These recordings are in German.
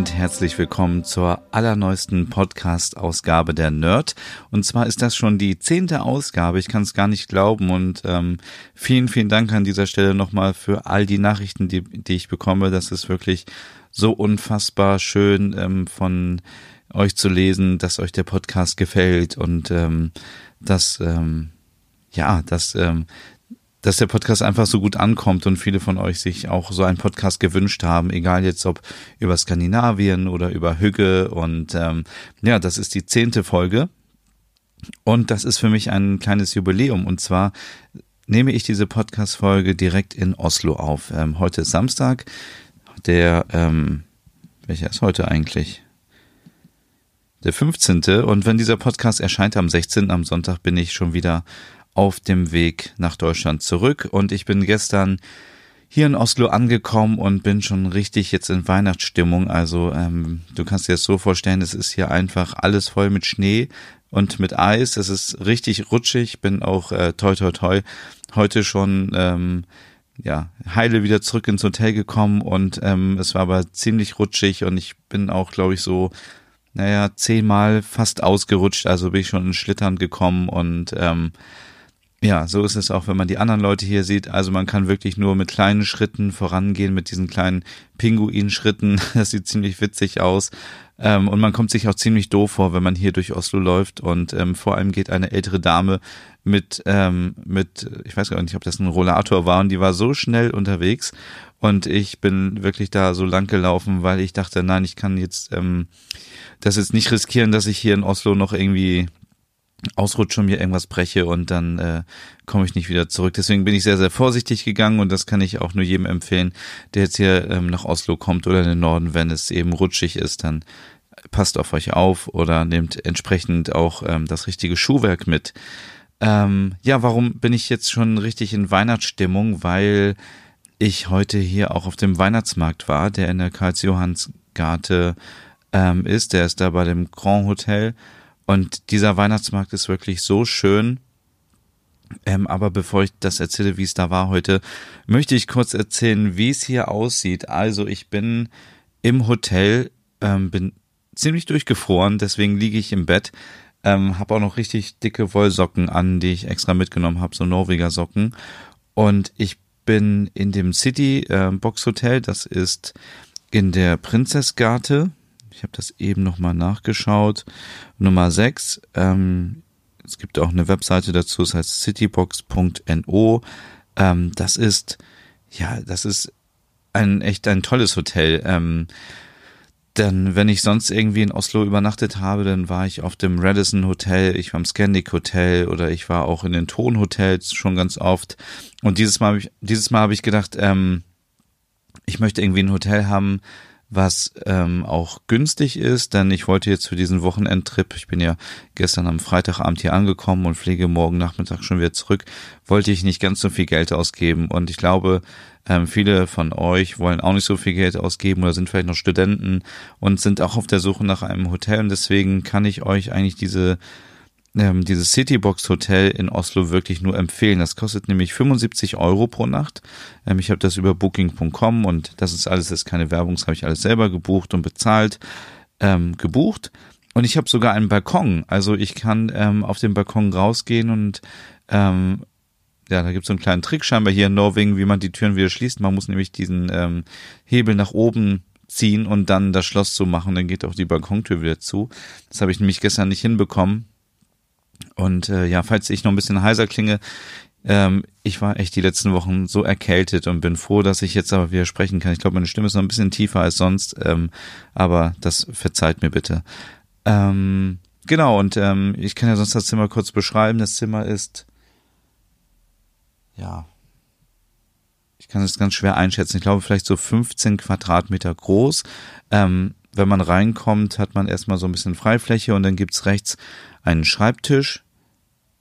Und herzlich willkommen zur allerneuesten Podcast-Ausgabe der Nerd. Und zwar ist das schon die zehnte Ausgabe. Ich kann es gar nicht glauben. Und ähm, vielen, vielen Dank an dieser Stelle nochmal für all die Nachrichten, die, die ich bekomme. Das ist wirklich so unfassbar schön ähm, von euch zu lesen, dass euch der Podcast gefällt und ähm, dass ähm, ja, dass ähm, dass der Podcast einfach so gut ankommt und viele von euch sich auch so einen Podcast gewünscht haben, egal jetzt ob über Skandinavien oder über Hügge und ähm, ja, das ist die zehnte Folge und das ist für mich ein kleines Jubiläum und zwar nehme ich diese Podcast-Folge direkt in Oslo auf. Ähm, heute ist Samstag, der, ähm, welcher ist heute eigentlich? Der 15. Und wenn dieser Podcast erscheint am 16. am Sonntag bin ich schon wieder auf dem Weg nach Deutschland zurück und ich bin gestern hier in Oslo angekommen und bin schon richtig jetzt in Weihnachtsstimmung. Also ähm, du kannst dir das so vorstellen, es ist hier einfach alles voll mit Schnee und mit Eis. Es ist richtig rutschig. Bin auch äh, toi toi toi heute schon ähm, ja heile wieder zurück ins Hotel gekommen und ähm, es war aber ziemlich rutschig und ich bin auch glaube ich so naja zehnmal fast ausgerutscht. Also bin ich schon in Schlittern gekommen und ähm, ja, so ist es auch, wenn man die anderen Leute hier sieht. Also man kann wirklich nur mit kleinen Schritten vorangehen, mit diesen kleinen Pinguin-Schritten. Das sieht ziemlich witzig aus. Ähm, und man kommt sich auch ziemlich doof vor, wenn man hier durch Oslo läuft. Und ähm, vor allem geht eine ältere Dame mit, ähm, mit, ich weiß gar nicht, ob das ein Rollator war, und die war so schnell unterwegs. Und ich bin wirklich da so lang gelaufen, weil ich dachte, nein, ich kann jetzt ähm, das jetzt nicht riskieren, dass ich hier in Oslo noch irgendwie ausrutsche mir irgendwas breche und dann äh, komme ich nicht wieder zurück. Deswegen bin ich sehr, sehr vorsichtig gegangen und das kann ich auch nur jedem empfehlen, der jetzt hier ähm, nach Oslo kommt oder in den Norden, wenn es eben rutschig ist, dann passt auf euch auf oder nehmt entsprechend auch ähm, das richtige Schuhwerk mit. Ähm, ja, warum bin ich jetzt schon richtig in Weihnachtsstimmung? Weil ich heute hier auch auf dem Weihnachtsmarkt war, der in der Karls-Johanns-Garte ähm, ist. Der ist da bei dem Grand Hotel und dieser Weihnachtsmarkt ist wirklich so schön. Ähm, aber bevor ich das erzähle, wie es da war heute, möchte ich kurz erzählen, wie es hier aussieht. Also ich bin im Hotel, ähm, bin ziemlich durchgefroren, deswegen liege ich im Bett. Ähm, habe auch noch richtig dicke Wollsocken an, die ich extra mitgenommen habe, so Norweger Socken. Und ich bin in dem City äh, Box Hotel, das ist in der Prinzessgarte ich habe das eben nochmal nachgeschaut. Nummer 6. Ähm, es gibt auch eine Webseite dazu, das heißt citybox.no. Ähm, das ist, ja, das ist ein echt ein tolles Hotel. Ähm, denn wenn ich sonst irgendwie in Oslo übernachtet habe, dann war ich auf dem Radisson Hotel, ich war im Scandic Hotel oder ich war auch in den Ton Hotels schon ganz oft. Und dieses Mal habe ich, dieses Mal habe ich gedacht, ähm, ich möchte irgendwie ein Hotel haben, was ähm, auch günstig ist, denn ich wollte jetzt für diesen Wochenendtrip, ich bin ja gestern am Freitagabend hier angekommen und fliege morgen Nachmittag schon wieder zurück, wollte ich nicht ganz so viel Geld ausgeben. Und ich glaube, ähm, viele von euch wollen auch nicht so viel Geld ausgeben oder sind vielleicht noch Studenten und sind auch auf der Suche nach einem Hotel. Und deswegen kann ich euch eigentlich diese ähm, dieses Citybox Hotel in Oslo wirklich nur empfehlen. Das kostet nämlich 75 Euro pro Nacht. Ähm, ich habe das über Booking.com und das ist alles, das ist keine Werbung, das habe ich alles selber gebucht und bezahlt, ähm, gebucht. Und ich habe sogar einen Balkon. Also ich kann ähm, auf den Balkon rausgehen und ähm, ja, da gibt es so einen kleinen Trick scheinbar hier in Norwegen, wie man die Türen wieder schließt. Man muss nämlich diesen ähm, Hebel nach oben ziehen und dann das Schloss zu machen, dann geht auch die Balkontür wieder zu. Das habe ich nämlich gestern nicht hinbekommen. Und äh, ja, falls ich noch ein bisschen heiser klinge, ähm, ich war echt die letzten Wochen so erkältet und bin froh, dass ich jetzt aber wieder sprechen kann. Ich glaube, meine Stimme ist noch ein bisschen tiefer als sonst, ähm, aber das verzeiht mir bitte. Ähm, genau, und ähm, ich kann ja sonst das Zimmer kurz beschreiben. Das Zimmer ist, ja, ich kann es ganz schwer einschätzen. Ich glaube, vielleicht so 15 Quadratmeter groß. Ähm, wenn man reinkommt, hat man erstmal so ein bisschen Freifläche und dann gibt's rechts einen Schreibtisch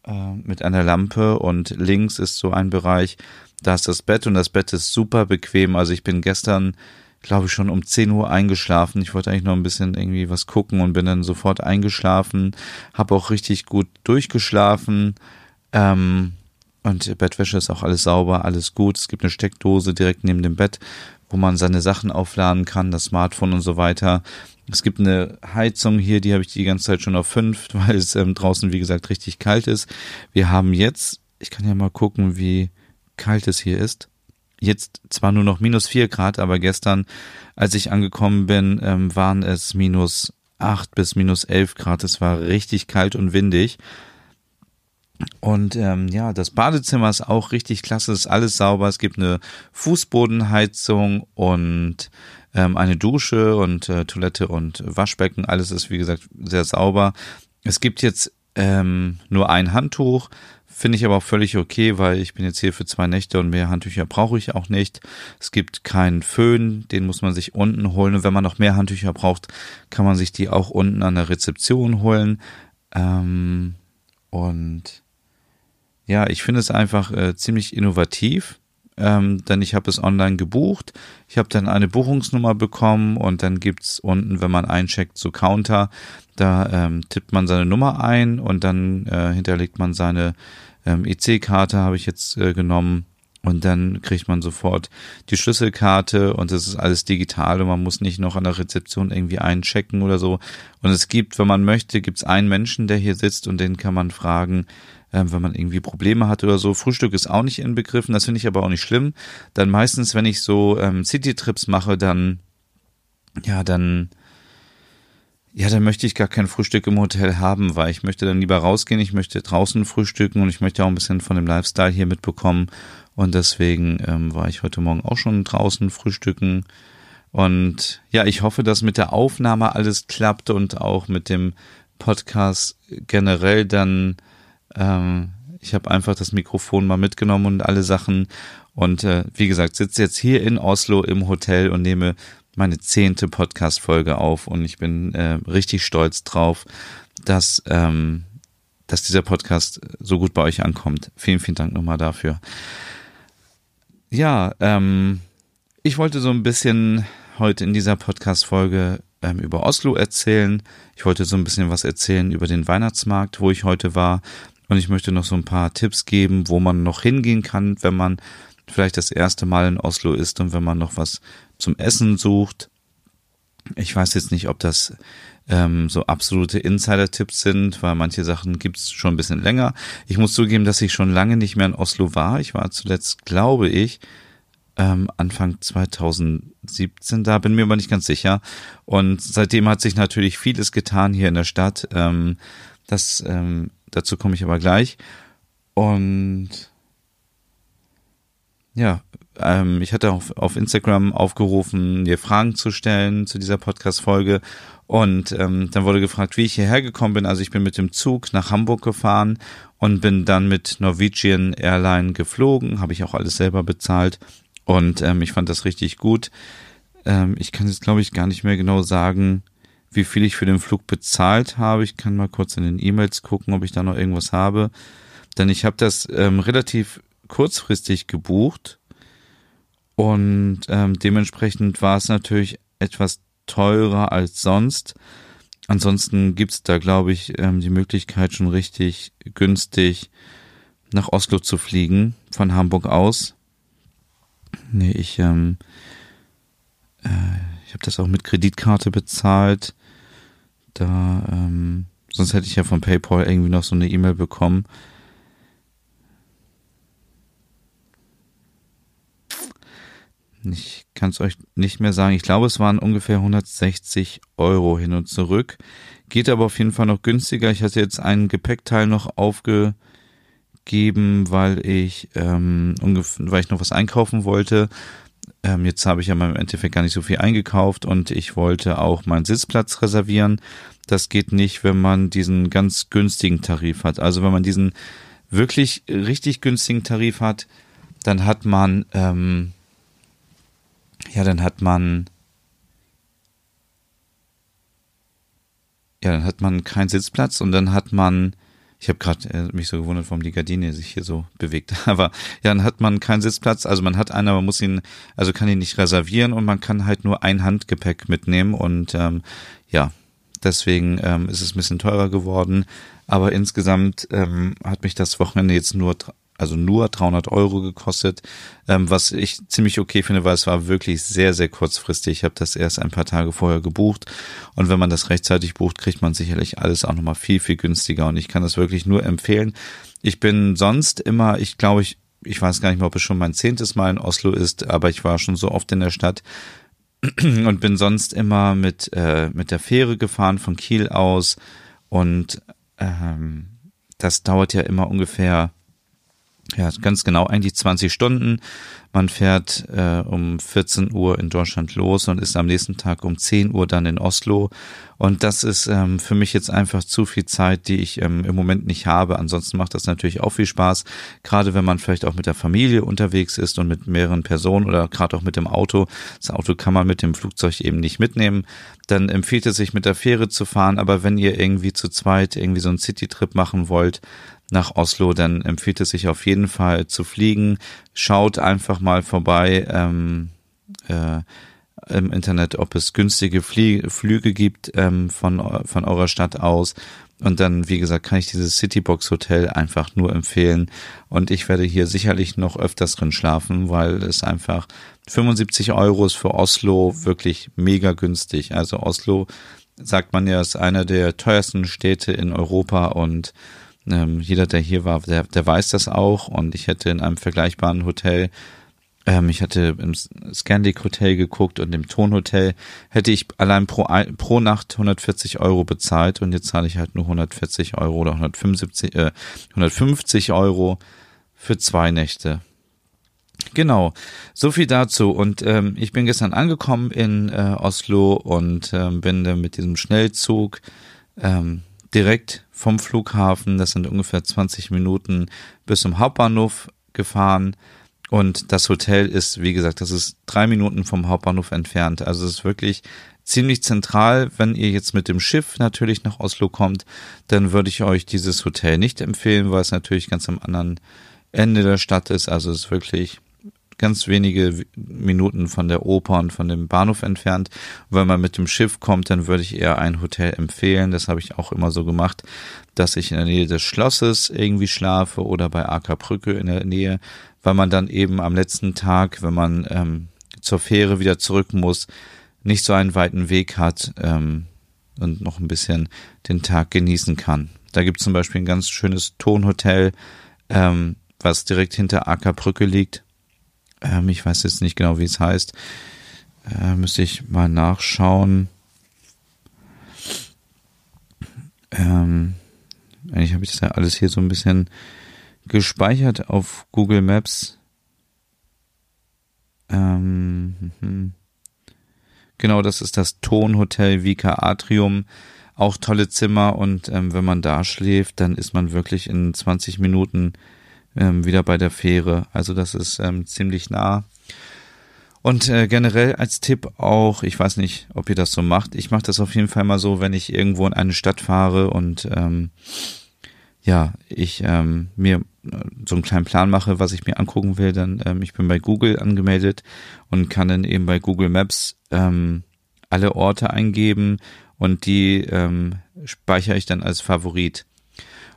äh, mit einer Lampe und links ist so ein Bereich, da ist das Bett und das Bett ist super bequem. Also ich bin gestern, glaube ich, schon um 10 Uhr eingeschlafen. Ich wollte eigentlich noch ein bisschen irgendwie was gucken und bin dann sofort eingeschlafen. Habe auch richtig gut durchgeschlafen. Ähm, und Bettwäsche ist auch alles sauber, alles gut. Es gibt eine Steckdose direkt neben dem Bett, wo man seine Sachen aufladen kann, das Smartphone und so weiter. Es gibt eine Heizung hier, die habe ich die ganze Zeit schon auf fünf, weil es ähm, draußen, wie gesagt, richtig kalt ist. Wir haben jetzt, ich kann ja mal gucken, wie kalt es hier ist. Jetzt zwar nur noch minus vier Grad, aber gestern, als ich angekommen bin, ähm, waren es minus acht bis minus elf Grad. Es war richtig kalt und windig. Und ähm, ja, das Badezimmer ist auch richtig klasse, ist alles sauber. Es gibt eine Fußbodenheizung und ähm, eine Dusche und äh, Toilette und Waschbecken. Alles ist, wie gesagt, sehr sauber. Es gibt jetzt ähm, nur ein Handtuch, finde ich aber auch völlig okay, weil ich bin jetzt hier für zwei Nächte und mehr Handtücher brauche ich auch nicht. Es gibt keinen Föhn, den muss man sich unten holen. Und wenn man noch mehr Handtücher braucht, kann man sich die auch unten an der Rezeption holen. Ähm, und ja, ich finde es einfach äh, ziemlich innovativ, ähm, denn ich habe es online gebucht. Ich habe dann eine Buchungsnummer bekommen und dann gibt's unten, wenn man eincheckt, so Counter, da ähm, tippt man seine Nummer ein und dann äh, hinterlegt man seine ähm, EC-Karte, habe ich jetzt äh, genommen. Und dann kriegt man sofort die Schlüsselkarte und es ist alles digital und man muss nicht noch an der Rezeption irgendwie einchecken oder so. Und es gibt, wenn man möchte, gibt's einen Menschen, der hier sitzt und den kann man fragen, ähm, wenn man irgendwie Probleme hat oder so. Frühstück ist auch nicht inbegriffen, das finde ich aber auch nicht schlimm. Dann meistens, wenn ich so ähm, City-Trips mache, dann, ja, dann, ja, dann möchte ich gar kein Frühstück im Hotel haben, weil ich möchte dann lieber rausgehen, ich möchte draußen frühstücken und ich möchte auch ein bisschen von dem Lifestyle hier mitbekommen. Und deswegen ähm, war ich heute Morgen auch schon draußen frühstücken. Und ja, ich hoffe, dass mit der Aufnahme alles klappt und auch mit dem Podcast generell dann ähm, ich habe einfach das Mikrofon mal mitgenommen und alle Sachen. Und äh, wie gesagt, sitze jetzt hier in Oslo im Hotel und nehme meine zehnte Podcast-Folge auf. Und ich bin äh, richtig stolz drauf, dass, ähm, dass dieser Podcast so gut bei euch ankommt. Vielen, vielen Dank nochmal dafür. Ja, ähm, ich wollte so ein bisschen heute in dieser Podcast-Folge ähm, über Oslo erzählen. Ich wollte so ein bisschen was erzählen über den Weihnachtsmarkt, wo ich heute war. Und ich möchte noch so ein paar Tipps geben, wo man noch hingehen kann, wenn man vielleicht das erste Mal in Oslo ist und wenn man noch was zum Essen sucht. Ich weiß jetzt nicht, ob das ähm, so absolute Insider-Tipps sind, weil manche Sachen gibt's schon ein bisschen länger. Ich muss zugeben, dass ich schon lange nicht mehr in Oslo war. Ich war zuletzt, glaube ich, ähm, Anfang 2017 da, bin mir aber nicht ganz sicher. Und seitdem hat sich natürlich vieles getan hier in der Stadt. Ähm, das ähm, Dazu komme ich aber gleich. Und ja, ähm, ich hatte auf, auf Instagram aufgerufen, dir Fragen zu stellen zu dieser Podcast-Folge. Und ähm, dann wurde gefragt, wie ich hierher gekommen bin. Also ich bin mit dem Zug nach Hamburg gefahren und bin dann mit Norwegian Airline geflogen. Habe ich auch alles selber bezahlt. Und ähm, ich fand das richtig gut. Ähm, ich kann jetzt, glaube ich, gar nicht mehr genau sagen, wie viel ich für den Flug bezahlt habe. Ich kann mal kurz in den E-Mails gucken, ob ich da noch irgendwas habe. Denn ich habe das ähm, relativ kurzfristig gebucht und ähm, dementsprechend war es natürlich etwas teurer als sonst. Ansonsten gibt's da, glaube ich, ähm, die Möglichkeit schon richtig günstig nach Oslo zu fliegen, von Hamburg aus. Nee, ich, ähm, äh, ich habe das auch mit Kreditkarte bezahlt. Da, ähm, sonst hätte ich ja von PayPal irgendwie noch so eine E-Mail bekommen. Ich kann es euch nicht mehr sagen. Ich glaube, es waren ungefähr 160 Euro hin und zurück. Geht aber auf jeden Fall noch günstiger. Ich hatte jetzt einen Gepäckteil noch aufgegeben, weil ich, ähm, weil ich noch was einkaufen wollte ähm, jetzt habe ich ja im Endeffekt gar nicht so viel eingekauft und ich wollte auch meinen Sitzplatz reservieren. Das geht nicht, wenn man diesen ganz günstigen Tarif hat. Also wenn man diesen wirklich richtig günstigen Tarif hat, dann hat man, ähm, ja, dann hat man ja, dann hat man keinen Sitzplatz und dann hat man, ich habe gerade äh, mich so gewundert, warum die Gardine sich hier so bewegt. Aber ja, dann hat man keinen Sitzplatz. Also man hat einen, aber muss ihn, also kann ihn nicht reservieren und man kann halt nur ein Handgepäck mitnehmen. Und ähm, ja, deswegen ähm, ist es ein bisschen teurer geworden. Aber insgesamt ähm, hat mich das Wochenende jetzt nur also nur 300 Euro gekostet, ähm, was ich ziemlich okay finde, weil es war wirklich sehr, sehr kurzfristig. Ich habe das erst ein paar Tage vorher gebucht und wenn man das rechtzeitig bucht, kriegt man sicherlich alles auch nochmal viel, viel günstiger und ich kann das wirklich nur empfehlen. Ich bin sonst immer, ich glaube, ich, ich weiß gar nicht mehr, ob es schon mein zehntes Mal in Oslo ist, aber ich war schon so oft in der Stadt und bin sonst immer mit, äh, mit der Fähre gefahren von Kiel aus und ähm, das dauert ja immer ungefähr ja, ganz genau, eigentlich 20 Stunden. Man fährt äh, um 14 Uhr in Deutschland los und ist am nächsten Tag um 10 Uhr dann in Oslo. Und das ist ähm, für mich jetzt einfach zu viel Zeit, die ich ähm, im Moment nicht habe. Ansonsten macht das natürlich auch viel Spaß, gerade wenn man vielleicht auch mit der Familie unterwegs ist und mit mehreren Personen oder gerade auch mit dem Auto. Das Auto kann man mit dem Flugzeug eben nicht mitnehmen. Dann empfiehlt es sich mit der Fähre zu fahren. Aber wenn ihr irgendwie zu zweit irgendwie so einen City-Trip machen wollt, nach Oslo, dann empfiehlt es sich auf jeden Fall zu fliegen. Schaut einfach mal vorbei ähm, äh, im Internet, ob es günstige Flie Flüge gibt ähm, von, von eurer Stadt aus. Und dann, wie gesagt, kann ich dieses Citybox Hotel einfach nur empfehlen. Und ich werde hier sicherlich noch öfters drin schlafen, weil es einfach 75 Euro ist für Oslo wirklich mega günstig. Also Oslo, sagt man ja, ist einer der teuersten Städte in Europa und ähm, jeder, der hier war, der, der weiß das auch. Und ich hätte in einem vergleichbaren Hotel, ähm, ich hatte im Scandic Hotel geguckt und im Tonhotel, hätte ich allein pro, pro Nacht 140 Euro bezahlt und jetzt zahle ich halt nur 140 Euro oder 175, äh, 150 Euro für zwei Nächte. Genau, so viel dazu. Und ähm, ich bin gestern angekommen in äh, Oslo und ähm, bin dann mit diesem Schnellzug ähm, direkt vom Flughafen, das sind ungefähr 20 Minuten, bis zum Hauptbahnhof gefahren. Und das Hotel ist, wie gesagt, das ist drei Minuten vom Hauptbahnhof entfernt. Also es ist wirklich ziemlich zentral. Wenn ihr jetzt mit dem Schiff natürlich nach Oslo kommt, dann würde ich euch dieses Hotel nicht empfehlen, weil es natürlich ganz am anderen Ende der Stadt ist. Also es ist wirklich ganz wenige Minuten von der Oper und von dem Bahnhof entfernt. wenn man mit dem Schiff kommt, dann würde ich eher ein Hotel empfehlen. Das habe ich auch immer so gemacht, dass ich in der Nähe des Schlosses irgendwie schlafe oder bei Akerbrücke in der Nähe, weil man dann eben am letzten Tag, wenn man ähm, zur Fähre wieder zurück muss, nicht so einen weiten Weg hat ähm, und noch ein bisschen den Tag genießen kann. Da gibt es zum Beispiel ein ganz schönes Tonhotel, ähm, was direkt hinter Akerbrücke liegt. Ähm, ich weiß jetzt nicht genau, wie es heißt. Äh, müsste ich mal nachschauen. Ähm, eigentlich habe ich das ja alles hier so ein bisschen gespeichert auf Google Maps. Ähm, hm. Genau, das ist das Tonhotel Vika Atrium. Auch tolle Zimmer und ähm, wenn man da schläft, dann ist man wirklich in 20 Minuten ähm, wieder bei der Fähre. Also das ist ähm, ziemlich nah. Und äh, generell als Tipp auch, ich weiß nicht, ob ihr das so macht. Ich mache das auf jeden Fall mal so, wenn ich irgendwo in eine Stadt fahre und ähm, ja, ich ähm, mir äh, so einen kleinen Plan mache, was ich mir angucken will, dann ähm, ich bin bei Google angemeldet und kann dann eben bei Google Maps ähm, alle Orte eingeben und die ähm, speichere ich dann als Favorit.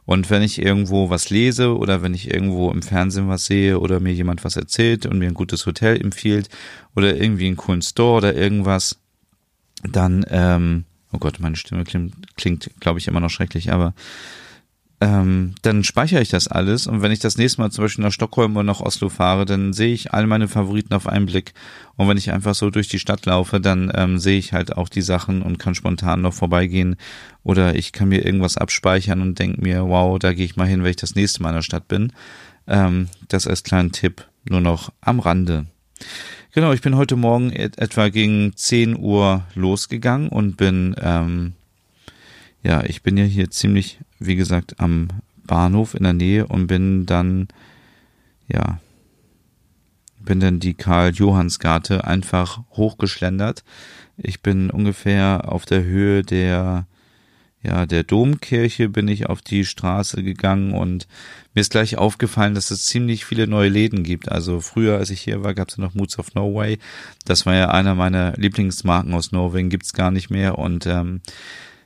Und wenn ich irgendwo was lese oder wenn ich irgendwo im Fernsehen was sehe oder mir jemand was erzählt und mir ein gutes Hotel empfiehlt oder irgendwie einen coolen Store oder irgendwas, dann, ähm, oh Gott, meine Stimme klingt, klingt glaube ich, immer noch schrecklich, aber ähm, dann speichere ich das alles und wenn ich das nächste Mal zum Beispiel nach Stockholm oder nach Oslo fahre, dann sehe ich all meine Favoriten auf einen Blick und wenn ich einfach so durch die Stadt laufe, dann ähm, sehe ich halt auch die Sachen und kann spontan noch vorbeigehen oder ich kann mir irgendwas abspeichern und denke mir, wow, da gehe ich mal hin, wenn ich das nächste Mal in der Stadt bin. Ähm, das als kleinen Tipp nur noch am Rande. Genau, ich bin heute Morgen et etwa gegen 10 Uhr losgegangen und bin ähm, ja, ich bin ja hier ziemlich, wie gesagt, am Bahnhof in der Nähe und bin dann, ja, bin dann die Karl-Johanns-Garte einfach hochgeschlendert. Ich bin ungefähr auf der Höhe der, ja, der Domkirche bin ich auf die Straße gegangen und mir ist gleich aufgefallen, dass es ziemlich viele neue Läden gibt. Also früher, als ich hier war, gab es ja noch Moods of Norway. Das war ja einer meiner Lieblingsmarken aus Norwegen, gibt's gar nicht mehr. Und ähm,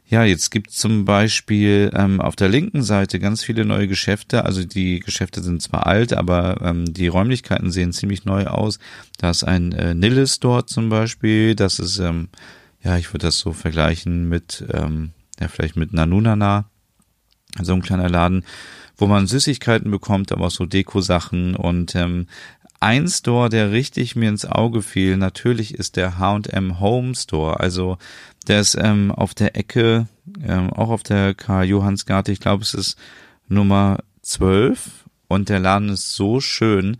ja, jetzt gibt zum Beispiel ähm, auf der linken Seite ganz viele neue Geschäfte. Also die Geschäfte sind zwar alt, aber ähm, die Räumlichkeiten sehen ziemlich neu aus. Da ist ein äh, Nilles dort zum Beispiel. Das ist, ähm, ja, ich würde das so vergleichen mit, ähm, ja, vielleicht mit Nanunana. So ein kleiner Laden, wo man Süßigkeiten bekommt, aber auch so Deko-Sachen und ähm, ein Store, der richtig mir ins Auge fiel, natürlich ist der H&M Home Store. Also der ist ähm, auf der Ecke, ähm, auch auf der Karl Johannsgarte, ich glaube es ist Nummer 12 und der Laden ist so schön.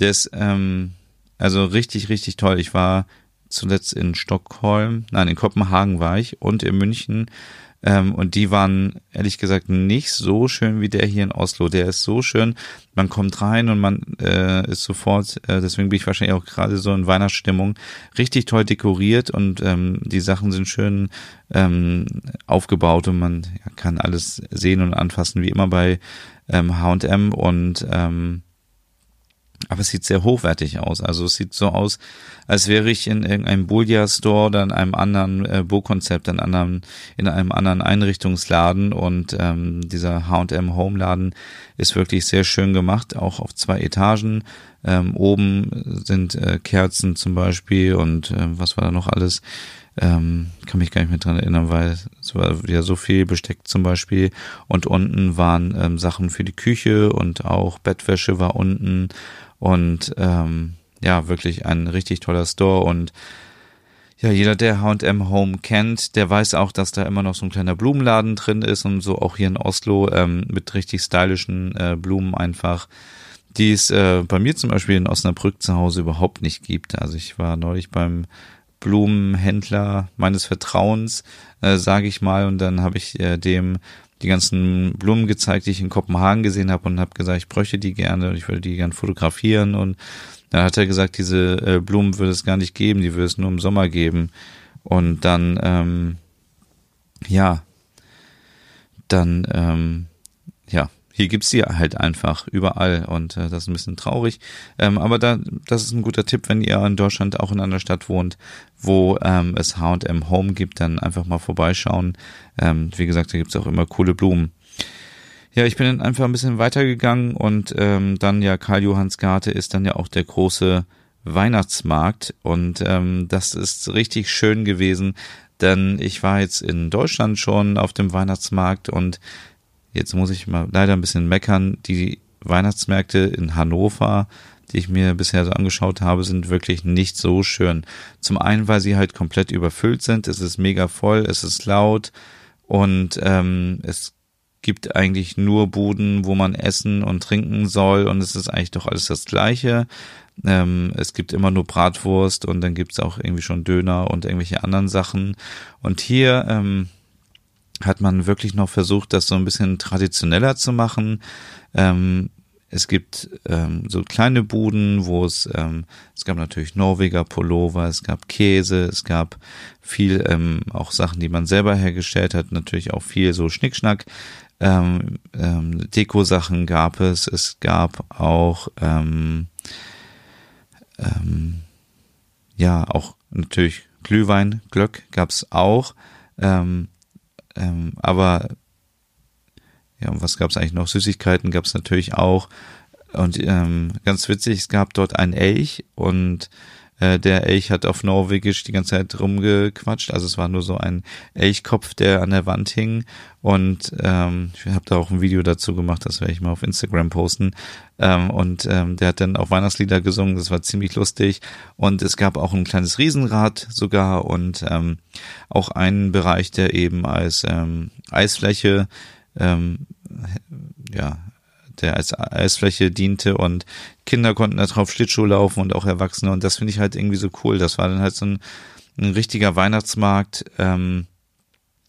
Der ist ähm, also richtig, richtig toll. Ich war zuletzt in Stockholm, nein, in Kopenhagen war ich und in München ähm, und die waren ehrlich gesagt nicht so schön wie der hier in Oslo. Der ist so schön, man kommt rein und man äh, ist sofort, äh, deswegen bin ich wahrscheinlich auch gerade so in Weihnachtsstimmung, richtig toll dekoriert und ähm, die Sachen sind schön ähm, aufgebaut und man ja, kann alles sehen und anfassen, wie immer bei ähm, H&M und ähm, aber es sieht sehr hochwertig aus. Also es sieht so aus, als wäre ich in irgendeinem Bullia-Store oder in einem anderen äh, Bo-Konzept, in, anderen, in einem anderen Einrichtungsladen. Und ähm, dieser H&M Home-Laden ist wirklich sehr schön gemacht, auch auf zwei Etagen. Ähm, oben sind äh, Kerzen zum Beispiel und äh, was war da noch alles? Ähm, kann mich gar nicht mehr dran erinnern, weil es war ja so viel Besteck zum Beispiel. Und unten waren ähm, Sachen für die Küche und auch Bettwäsche war unten und ähm, ja, wirklich ein richtig toller Store und ja, jeder, der H&M Home kennt, der weiß auch, dass da immer noch so ein kleiner Blumenladen drin ist und so auch hier in Oslo ähm, mit richtig stylischen äh, Blumen einfach, die es äh, bei mir zum Beispiel in Osnabrück zu Hause überhaupt nicht gibt. Also ich war neulich beim Blumenhändler meines Vertrauens, äh, sage ich mal, und dann habe ich äh, dem die ganzen Blumen gezeigt, die ich in Kopenhagen gesehen habe und habe gesagt, ich bräuchte die gerne und ich würde die gerne fotografieren. Und dann hat er gesagt, diese äh, Blumen würde es gar nicht geben, die würde es nur im Sommer geben. Und dann ähm, ja dann ähm, hier gibt's die halt einfach überall und äh, das ist ein bisschen traurig. Ähm, aber da, das ist ein guter Tipp, wenn ihr in Deutschland auch in einer Stadt wohnt, wo ähm, es H&M Home gibt, dann einfach mal vorbeischauen. Ähm, wie gesagt, da gibt's auch immer coole Blumen. Ja, ich bin dann einfach ein bisschen weitergegangen und ähm, dann ja Karl Johanns Garte ist dann ja auch der große Weihnachtsmarkt und ähm, das ist richtig schön gewesen, denn ich war jetzt in Deutschland schon auf dem Weihnachtsmarkt und Jetzt muss ich mal leider ein bisschen meckern. Die Weihnachtsmärkte in Hannover, die ich mir bisher so angeschaut habe, sind wirklich nicht so schön. Zum einen, weil sie halt komplett überfüllt sind. Es ist mega voll, es ist laut und ähm, es gibt eigentlich nur Buden, wo man essen und trinken soll und es ist eigentlich doch alles das Gleiche. Ähm, es gibt immer nur Bratwurst und dann gibt's auch irgendwie schon Döner und irgendwelche anderen Sachen. Und hier ähm, hat man wirklich noch versucht, das so ein bisschen traditioneller zu machen. Ähm, es gibt ähm, so kleine Buden, wo es, ähm, es gab natürlich Norweger Pullover, es gab Käse, es gab viel ähm, auch Sachen, die man selber hergestellt hat, natürlich auch viel so Schnickschnack. Ähm, ähm, Deko-Sachen gab es, es gab auch ähm, ähm, ja auch natürlich Glühwein, Glöck gab's auch. Ähm, ähm, aber ja, was gab es eigentlich noch? Süßigkeiten gab es natürlich auch. Und ähm, ganz witzig, es gab dort einen Elch und äh, der Elch hat auf Norwegisch die ganze Zeit rumgequatscht. Also es war nur so ein Elchkopf, der an der Wand hing. Und ähm, ich habe da auch ein Video dazu gemacht, das werde ich mal auf Instagram posten. Ähm, und ähm, der hat dann auch Weihnachtslieder gesungen, das war ziemlich lustig. Und es gab auch ein kleines Riesenrad sogar und ähm, auch einen Bereich, der eben als ähm, Eisfläche ähm, ja, der als Eisfläche diente und Kinder konnten da drauf Schlittschuh laufen und auch Erwachsene und das finde ich halt irgendwie so cool. Das war dann halt so ein, ein richtiger Weihnachtsmarkt, ähm,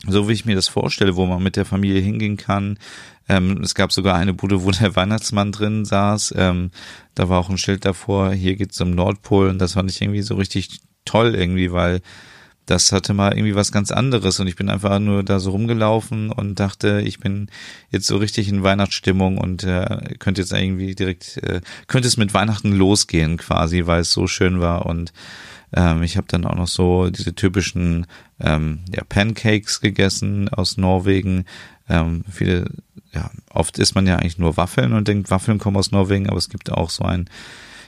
so wie ich mir das vorstelle, wo man mit der Familie hingehen kann. Ähm, es gab sogar eine Bude, wo der Weihnachtsmann drin saß. Ähm, da war auch ein Schild davor, hier geht's zum Nordpol und das fand ich irgendwie so richtig toll irgendwie, weil das hatte mal irgendwie was ganz anderes und ich bin einfach nur da so rumgelaufen und dachte, ich bin jetzt so richtig in Weihnachtsstimmung und äh, könnte jetzt irgendwie direkt, äh, könnte es mit Weihnachten losgehen quasi, weil es so schön war und ähm, ich habe dann auch noch so diese typischen ähm, ja, Pancakes gegessen aus Norwegen. Ähm, viele, ja, oft isst man ja eigentlich nur Waffeln und denkt, Waffeln kommen aus Norwegen, aber es gibt auch so ein,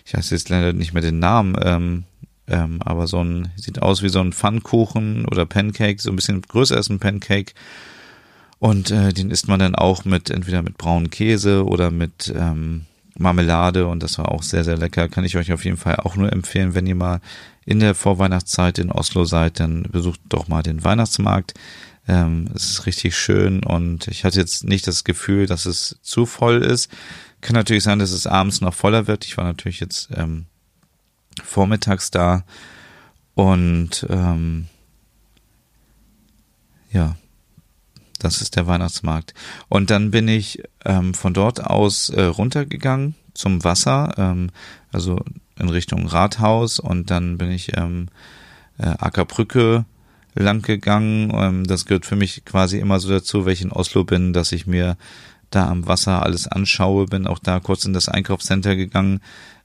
ich weiß jetzt leider nicht mehr den Namen, ähm, ähm, aber so ein, sieht aus wie so ein Pfannkuchen oder Pancake, so ein bisschen größer als ein Pancake. Und äh, den isst man dann auch mit, entweder mit braunen Käse oder mit ähm, Marmelade und das war auch sehr, sehr lecker. Kann ich euch auf jeden Fall auch nur empfehlen, wenn ihr mal in der Vorweihnachtszeit in Oslo seid, dann besucht doch mal den Weihnachtsmarkt. Ähm, es ist richtig schön und ich hatte jetzt nicht das Gefühl, dass es zu voll ist. Kann natürlich sein, dass es abends noch voller wird. Ich war natürlich jetzt ähm, vormittags da und ähm, ja, das ist der Weihnachtsmarkt. Und dann bin ich ähm, von dort aus äh, runtergegangen zum Wasser, ähm, also in Richtung Rathaus und dann bin ich ähm, äh, Ackerbrücke lang gegangen. Ähm, das gehört für mich quasi immer so dazu, wenn ich in Oslo bin, dass ich mir da am Wasser alles anschaue, bin auch da kurz in das Einkaufscenter gegangen,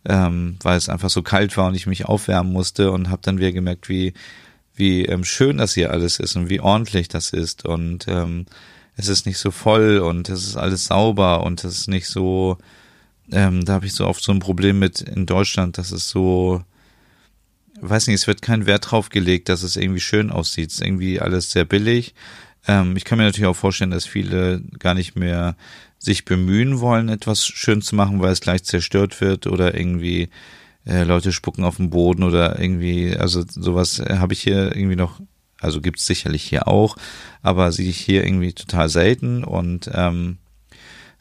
ähm, weil es einfach so kalt war und ich mich aufwärmen musste und habe dann wieder gemerkt, wie wie ähm, schön das hier alles ist und wie ordentlich das ist und ähm, es ist nicht so voll und es ist alles sauber und es ist nicht so, ähm, da habe ich so oft so ein Problem mit in Deutschland, dass es so, weiß nicht, es wird kein Wert drauf gelegt, dass es irgendwie schön aussieht. Es ist irgendwie alles sehr billig. Ähm, ich kann mir natürlich auch vorstellen, dass viele gar nicht mehr sich bemühen wollen, etwas schön zu machen, weil es gleich zerstört wird oder irgendwie äh, Leute spucken auf den Boden oder irgendwie, also sowas äh, habe ich hier irgendwie noch, also gibt's sicherlich hier auch, aber sehe ich hier irgendwie total selten und ähm,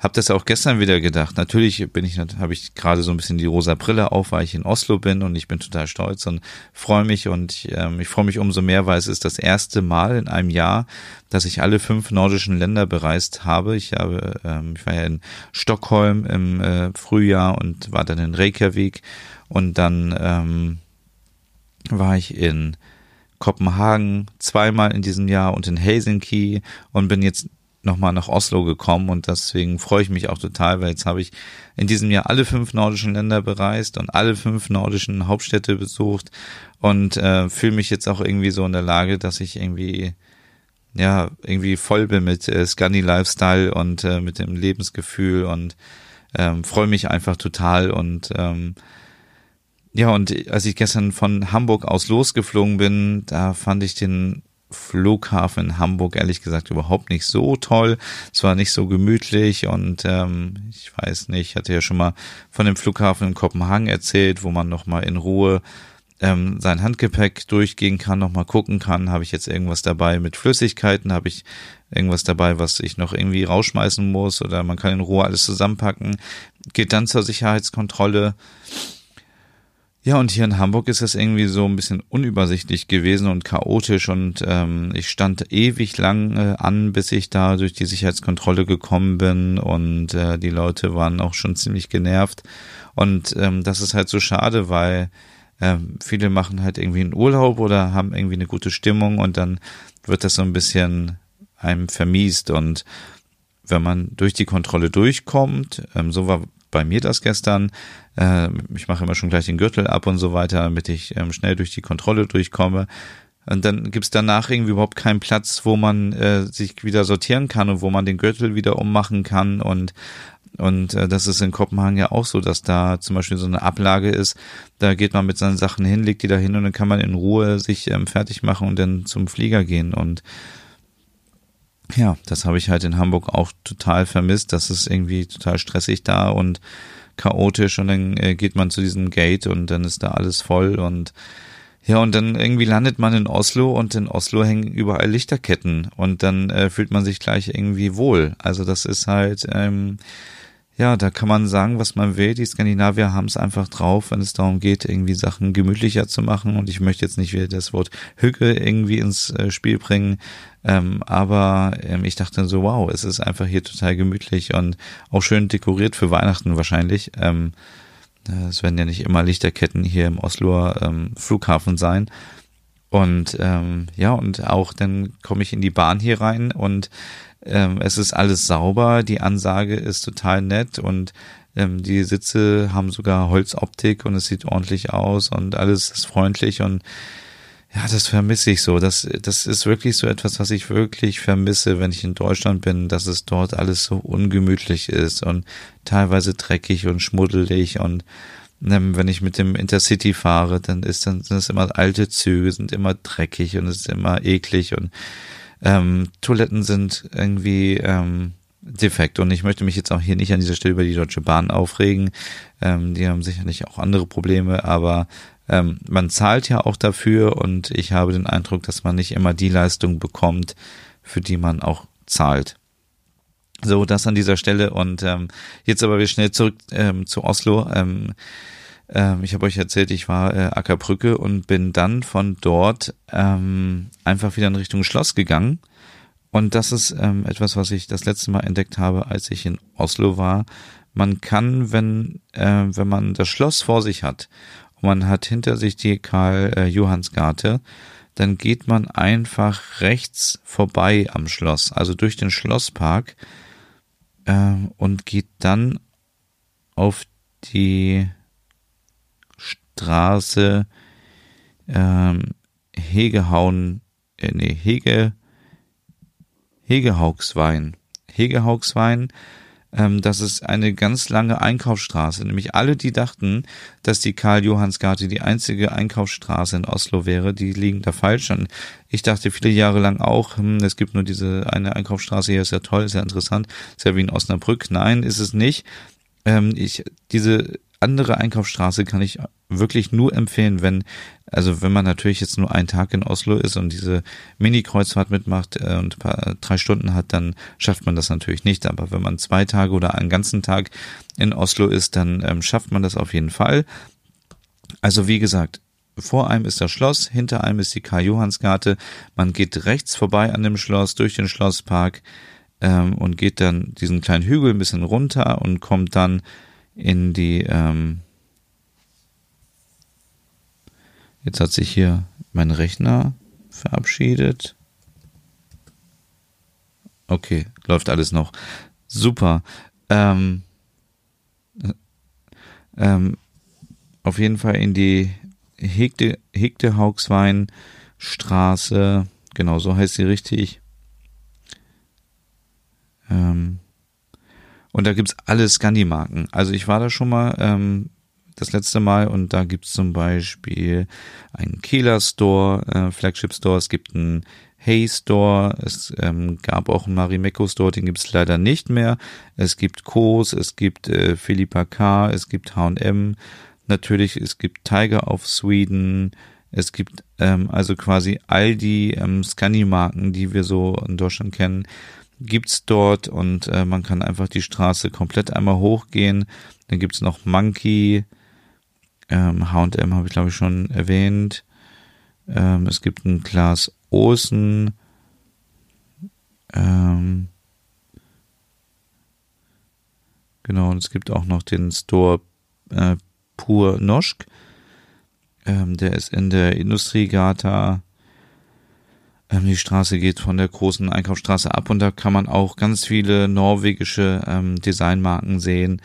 habe das auch gestern wieder gedacht. Natürlich bin ich, habe ich gerade so ein bisschen die rosa Brille auf, weil ich in Oslo bin und ich bin total stolz und freue mich und ich, ähm, ich freue mich umso mehr, weil es ist das erste Mal in einem Jahr, dass ich alle fünf nordischen Länder bereist habe. Ich habe, ähm, ich war ja in Stockholm im äh, Frühjahr und war dann in Reykjavik und dann ähm, war ich in Kopenhagen zweimal in diesem Jahr und in Helsinki und bin jetzt nochmal nach Oslo gekommen und deswegen freue ich mich auch total, weil jetzt habe ich in diesem Jahr alle fünf nordischen Länder bereist und alle fünf nordischen Hauptstädte besucht und äh, fühle mich jetzt auch irgendwie so in der Lage, dass ich irgendwie ja irgendwie voll bin mit äh, Scandi Lifestyle und äh, mit dem Lebensgefühl und ähm, freue mich einfach total und ähm, ja, und als ich gestern von Hamburg aus losgeflogen bin, da fand ich den Flughafen Hamburg ehrlich gesagt überhaupt nicht so toll. Es war nicht so gemütlich und ähm, ich weiß nicht, ich hatte ja schon mal von dem Flughafen in Kopenhagen erzählt, wo man nochmal in Ruhe ähm, sein Handgepäck durchgehen kann, nochmal gucken kann, habe ich jetzt irgendwas dabei mit Flüssigkeiten, habe ich irgendwas dabei, was ich noch irgendwie rausschmeißen muss? Oder man kann in Ruhe alles zusammenpacken, geht dann zur Sicherheitskontrolle ja, und hier in Hamburg ist es irgendwie so ein bisschen unübersichtlich gewesen und chaotisch und ähm, ich stand ewig lang äh, an, bis ich da durch die Sicherheitskontrolle gekommen bin und äh, die Leute waren auch schon ziemlich genervt. Und ähm, das ist halt so schade, weil ähm, viele machen halt irgendwie einen Urlaub oder haben irgendwie eine gute Stimmung und dann wird das so ein bisschen einem vermiest. Und wenn man durch die Kontrolle durchkommt, ähm, so war bei mir das gestern. Äh, ich mache immer schon gleich den Gürtel ab und so weiter, damit ich ähm, schnell durch die Kontrolle durchkomme. Und dann gibt's danach irgendwie überhaupt keinen Platz, wo man äh, sich wieder sortieren kann und wo man den Gürtel wieder ummachen kann. Und, und äh, das ist in Kopenhagen ja auch so, dass da zum Beispiel so eine Ablage ist. Da geht man mit seinen Sachen hin, legt die da hin und dann kann man in Ruhe sich ähm, fertig machen und dann zum Flieger gehen. Und ja, das habe ich halt in Hamburg auch total vermisst. Das ist irgendwie total stressig da und chaotisch und dann äh, geht man zu diesem Gate und dann ist da alles voll und ja, und dann irgendwie landet man in Oslo und in Oslo hängen überall Lichterketten und dann äh, fühlt man sich gleich irgendwie wohl. Also das ist halt, ähm, ja, da kann man sagen, was man will. Die Skandinavier haben es einfach drauf, wenn es darum geht, irgendwie Sachen gemütlicher zu machen. Und ich möchte jetzt nicht wieder das Wort Hücke irgendwie ins äh, Spiel bringen. Ähm, aber ähm, ich dachte so, wow, es ist einfach hier total gemütlich und auch schön dekoriert für Weihnachten wahrscheinlich. Ähm, es werden ja nicht immer Lichterketten hier im Osloer ähm, Flughafen sein. Und ähm, ja, und auch dann komme ich in die Bahn hier rein und ähm, es ist alles sauber, die Ansage ist total nett und ähm, die Sitze haben sogar Holzoptik und es sieht ordentlich aus und alles ist freundlich und ja, das vermisse ich so. Das, das ist wirklich so etwas, was ich wirklich vermisse, wenn ich in Deutschland bin, dass es dort alles so ungemütlich ist und teilweise dreckig und schmuddelig und wenn ich mit dem Intercity fahre, dann ist dann sind es immer alte Züge, sind immer dreckig und es ist immer eklig und ähm, Toiletten sind irgendwie ähm, defekt. Und ich möchte mich jetzt auch hier nicht an dieser Stelle über die Deutsche Bahn aufregen. Ähm, die haben sicherlich auch andere Probleme, aber ähm, man zahlt ja auch dafür und ich habe den Eindruck, dass man nicht immer die Leistung bekommt, für die man auch zahlt. So, das an dieser Stelle und ähm, jetzt aber wir schnell zurück ähm, zu Oslo. Ähm, ähm, ich habe euch erzählt, ich war äh, Ackerbrücke und bin dann von dort ähm, einfach wieder in Richtung Schloss gegangen. Und das ist ähm, etwas, was ich das letzte Mal entdeckt habe, als ich in Oslo war. Man kann, wenn, äh, wenn man das Schloss vor sich hat und man hat hinter sich die Karl äh, dann geht man einfach rechts vorbei am Schloss, also durch den Schlosspark äh, und geht dann auf die Straße ähm, Hegehauen, äh, nee, Hege, Hegehaugswein. Hegehaugswein, ähm, das ist eine ganz lange Einkaufsstraße. Nämlich alle, die dachten, dass die Karl-Johanns-Garte die einzige Einkaufsstraße in Oslo wäre, die liegen da falsch. Und ich dachte viele Jahre lang auch, hm, es gibt nur diese eine Einkaufsstraße hier, ist ja toll, ist ja interessant, ist ja wie in Osnabrück. Nein, ist es nicht. Ähm, ich, diese andere Einkaufsstraße kann ich wirklich nur empfehlen, wenn, also wenn man natürlich jetzt nur einen Tag in Oslo ist und diese Mini-Kreuzfahrt mitmacht äh, und paar, drei Stunden hat, dann schafft man das natürlich nicht. Aber wenn man zwei Tage oder einen ganzen Tag in Oslo ist, dann ähm, schafft man das auf jeden Fall. Also wie gesagt, vor einem ist das Schloss, hinter einem ist die Karl-Johanns-Garte. Man geht rechts vorbei an dem Schloss, durch den Schlosspark ähm, und geht dann diesen kleinen Hügel ein bisschen runter und kommt dann in die, ähm, jetzt hat sich hier mein Rechner verabschiedet. Okay, läuft alles noch. Super. Ähm, ähm, auf jeden Fall in die Hegde, Hegde Haugswein Straße, genau so heißt sie richtig. Ähm, und da gibt's alle Scandi-Marken. Also ich war da schon mal ähm, das letzte Mal und da gibt's zum Beispiel einen Kehler Store, äh, Flagship Store, es gibt einen Hey Store, es ähm, gab auch einen Marimekko Store, den gibt's leider nicht mehr. Es gibt Kos, es gibt äh, Philippa K., es gibt H&M, natürlich, es gibt Tiger of Sweden, es gibt ähm, also quasi all die ähm, Scandi-Marken, die wir so in Deutschland kennen, gibt's dort und äh, man kann einfach die Straße komplett einmal hochgehen. Dann gibt's noch Monkey, ähm, H&M habe ich glaube ich schon erwähnt. Ähm, es gibt ein Glas Osen. Ähm, genau, und es gibt auch noch den Store äh, Pur Noschk. Ähm, der ist in der Industriegata ähm, die Straße geht von der großen Einkaufsstraße ab und da kann man auch ganz viele norwegische ähm, Designmarken sehen.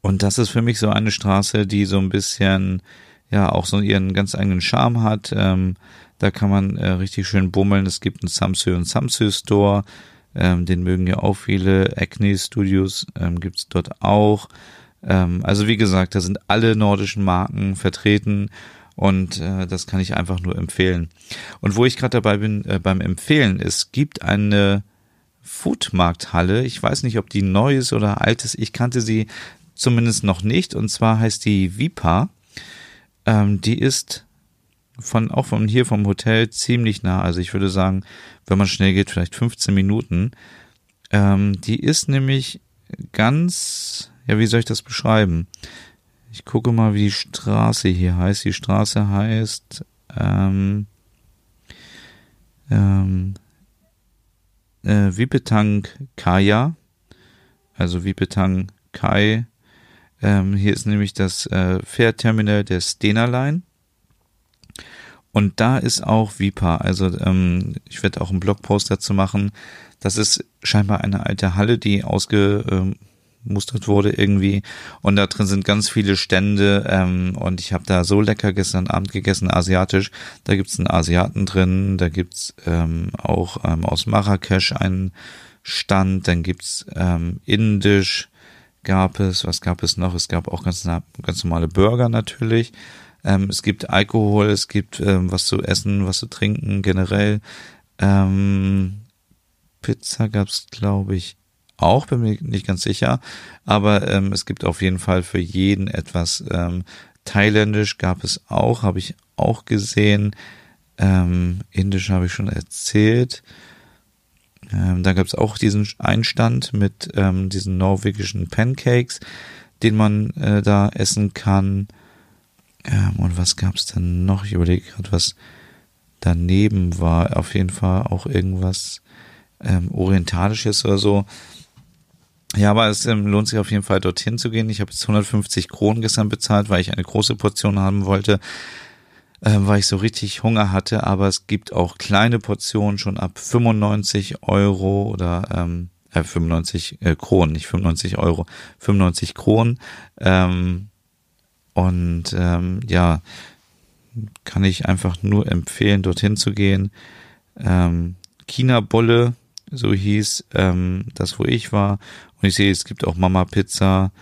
Und das ist für mich so eine Straße, die so ein bisschen, ja, auch so ihren ganz eigenen Charme hat. Ähm, da kann man äh, richtig schön bummeln. Es gibt einen Samsung und Samsung Store. Ähm, den mögen ja auch viele. Acne Studios ähm, gibt's dort auch. Ähm, also wie gesagt, da sind alle nordischen Marken vertreten und äh, das kann ich einfach nur empfehlen. Und wo ich gerade dabei bin äh, beim Empfehlen, es gibt eine Foodmarkthalle. Ich weiß nicht, ob die neu ist oder alt ist. Ich kannte sie zumindest noch nicht. Und zwar heißt die Vipa. Ähm, die ist von auch von hier vom Hotel ziemlich nah. Also ich würde sagen, wenn man schnell geht, vielleicht 15 Minuten. Ähm, die ist nämlich ganz, ja, wie soll ich das beschreiben? Ich gucke mal, wie die Straße hier heißt. Die Straße heißt ähm, ähm, äh, Wipetang Kaya. Also Wipetang Kai. Ähm, hier ist nämlich das äh, Fährterminal der Stena Line. Und da ist auch Vipa. Also ähm, ich werde auch einen Blogpost dazu machen. Das ist scheinbar eine alte Halle, die ausgemustert wurde irgendwie. Und da drin sind ganz viele Stände. Ähm, und ich habe da so lecker gestern Abend gegessen, asiatisch. Da gibt's einen Asiaten drin. Da gibt's ähm, auch ähm, aus Marrakesch einen Stand. Dann gibt's ähm, indisch gab es. Was gab es noch? Es gab auch ganz, ganz normale Burger natürlich. Ähm, es gibt Alkohol, es gibt ähm, was zu essen, was zu trinken generell. Ähm, Pizza gab's, glaube ich, auch, bin mir nicht ganz sicher. Aber ähm, es gibt auf jeden Fall für jeden etwas. Ähm, Thailändisch gab es auch, habe ich auch gesehen. Ähm, Indisch habe ich schon erzählt. Ähm, da gab es auch diesen Einstand mit ähm, diesen norwegischen Pancakes, den man äh, da essen kann. Ähm, und was gab es denn noch? Ich überlege gerade, was daneben war. Auf jeden Fall auch irgendwas ähm, Orientalisches oder so. Ja, aber es ähm, lohnt sich auf jeden Fall dorthin zu gehen. Ich habe jetzt 150 Kronen gestern bezahlt, weil ich eine große Portion haben wollte, äh, weil ich so richtig Hunger hatte. Aber es gibt auch kleine Portionen schon ab 95 Euro oder ähm, äh, 95 äh, Kronen, nicht 95 Euro, 95 Kronen. Ähm, und ähm, ja, kann ich einfach nur empfehlen, dorthin zu gehen. Ähm, China-Bolle, so hieß ähm, das, wo ich war. Und ich sehe, es gibt auch Mama Pizza,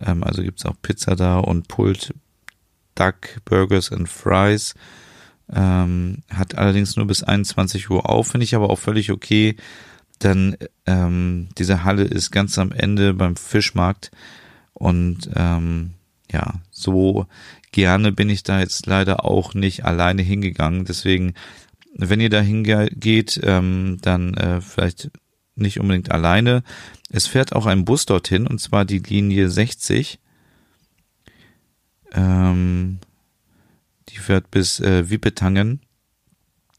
ähm, also gibt's auch Pizza da und Pult Duck Burgers and Fries. Ähm, hat allerdings nur bis 21 Uhr auf, finde ich aber auch völlig okay. Denn ähm, diese Halle ist ganz am Ende beim Fischmarkt und ähm, ja, so gerne bin ich da jetzt leider auch nicht alleine hingegangen. Deswegen, wenn ihr da hingeht, ähm, dann äh, vielleicht nicht unbedingt alleine. Es fährt auch ein Bus dorthin, und zwar die Linie 60. Ähm, die fährt bis äh, Wiepetangen.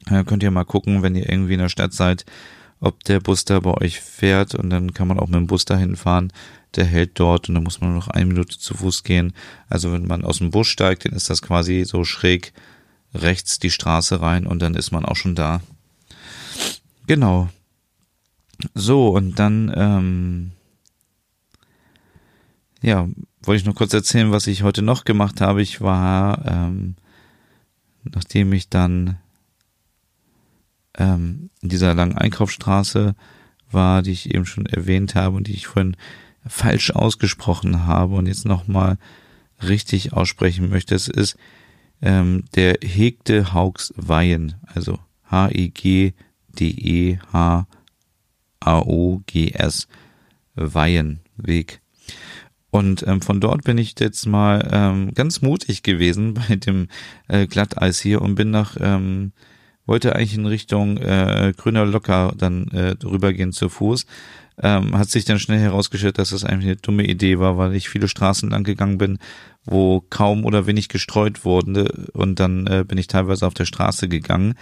Da könnt ihr mal gucken, wenn ihr irgendwie in der Stadt seid, ob der Bus da bei euch fährt und dann kann man auch mit dem Bus dahin fahren der hält dort und dann muss man nur noch eine Minute zu Fuß gehen. Also wenn man aus dem Bus steigt, dann ist das quasi so schräg rechts die Straße rein und dann ist man auch schon da. Genau. So, und dann, ähm, ja, wollte ich noch kurz erzählen, was ich heute noch gemacht habe. Ich war, ähm, nachdem ich dann ähm, in dieser langen Einkaufsstraße war, die ich eben schon erwähnt habe und die ich vorhin falsch ausgesprochen habe und jetzt nochmal richtig aussprechen möchte. Es ist ähm, der Hegde Haugs Weihen, also H-E-G-D-E-H-A-O-G-S Weihenweg. Und ähm, von dort bin ich jetzt mal ähm, ganz mutig gewesen bei dem äh, Glatteis hier und bin nach, ähm, wollte eigentlich in Richtung äh, Grüner Locker dann äh, rübergehen zu Fuß ähm, hat sich dann schnell herausgestellt, dass das eigentlich eine dumme Idee war, weil ich viele Straßen lang gegangen bin, wo kaum oder wenig gestreut wurde und dann äh, bin ich teilweise auf der Straße gegangen.